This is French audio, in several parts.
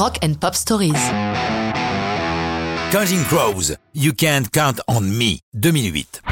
Rock and Pop Stories. Counting Crows, You Can't Count on Me, 2008.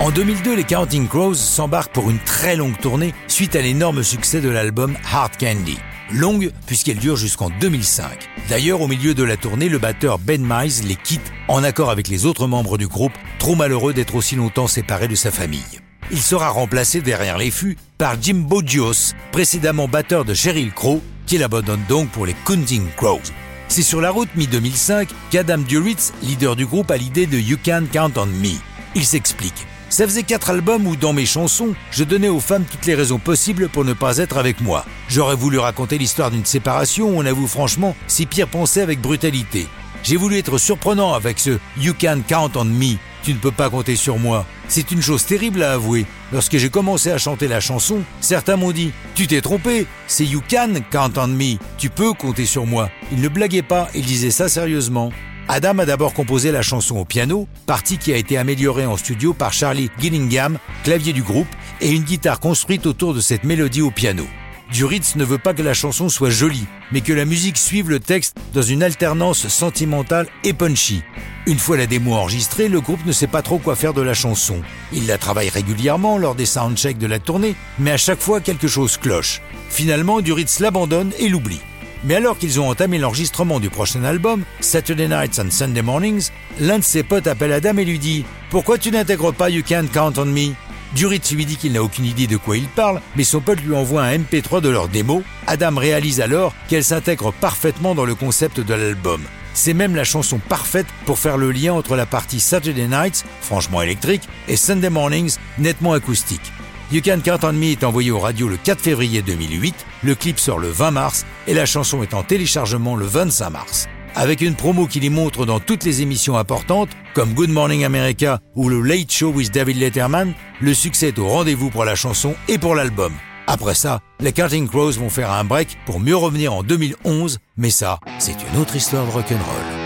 En 2002, les Counting Crows s'embarquent pour une très longue tournée suite à l'énorme succès de l'album Hard Candy. Longue puisqu'elle dure jusqu'en 2005. D'ailleurs, au milieu de la tournée, le batteur Ben Mize les quitte en accord avec les autres membres du groupe, trop malheureux d'être aussi longtemps séparé de sa famille. Il sera remplacé derrière les fûts par Jim Bodios, précédemment batteur de Sheryl Crow, qui l'abandonne donc pour les Counting Crows. C'est sur la route mi-2005 qu'Adam Duritz, leader du groupe, a l'idée de You Can Count on Me. Il s'explique. Ça faisait quatre albums où dans mes chansons, je donnais aux femmes toutes les raisons possibles pour ne pas être avec moi. J'aurais voulu raconter l'histoire d'une séparation où on avoue franchement si Pierre pensait avec brutalité. J'ai voulu être surprenant avec ce You Can Count on Me. Tu ne peux pas compter sur moi. C'est une chose terrible à avouer. Lorsque j'ai commencé à chanter la chanson, certains m'ont dit Tu t'es trompé, c'est You Can Count on Me. Tu peux compter sur moi. Ils ne blaguaient pas, ils disaient ça sérieusement. Adam a d'abord composé la chanson au piano, partie qui a été améliorée en studio par Charlie Gillingham, clavier du groupe, et une guitare construite autour de cette mélodie au piano. Duritz ne veut pas que la chanson soit jolie, mais que la musique suive le texte dans une alternance sentimentale et punchy. Une fois la démo enregistrée, le groupe ne sait pas trop quoi faire de la chanson. Il la travaille régulièrement lors des soundchecks de la tournée, mais à chaque fois quelque chose cloche. Finalement, Duritz l'abandonne et l'oublie. Mais alors qu'ils ont entamé l'enregistrement du prochain album, Saturday Nights and Sunday Mornings, l'un de ses potes appelle Adam et lui dit Pourquoi tu n'intègres pas You Can't Count on Me? Duritz lui dit qu'il n'a aucune idée de quoi il parle, mais son pote lui envoie un MP3 de leur démo. Adam réalise alors qu'elle s'intègre parfaitement dans le concept de l'album. C'est même la chanson parfaite pour faire le lien entre la partie Saturday Nights, franchement électrique, et Sunday Mornings, nettement acoustique. You Can Count on Me est envoyé aux radios le 4 février 2008, le clip sort le 20 mars et la chanson est en téléchargement le 25 mars. Avec une promo qui les montre dans toutes les émissions importantes, comme Good Morning America ou le Late Show with David Letterman, le succès est au rendez-vous pour la chanson et pour l'album. Après ça, les Counting Crows vont faire un break pour mieux revenir en 2011, mais ça, c'est une autre histoire de rock'n'roll.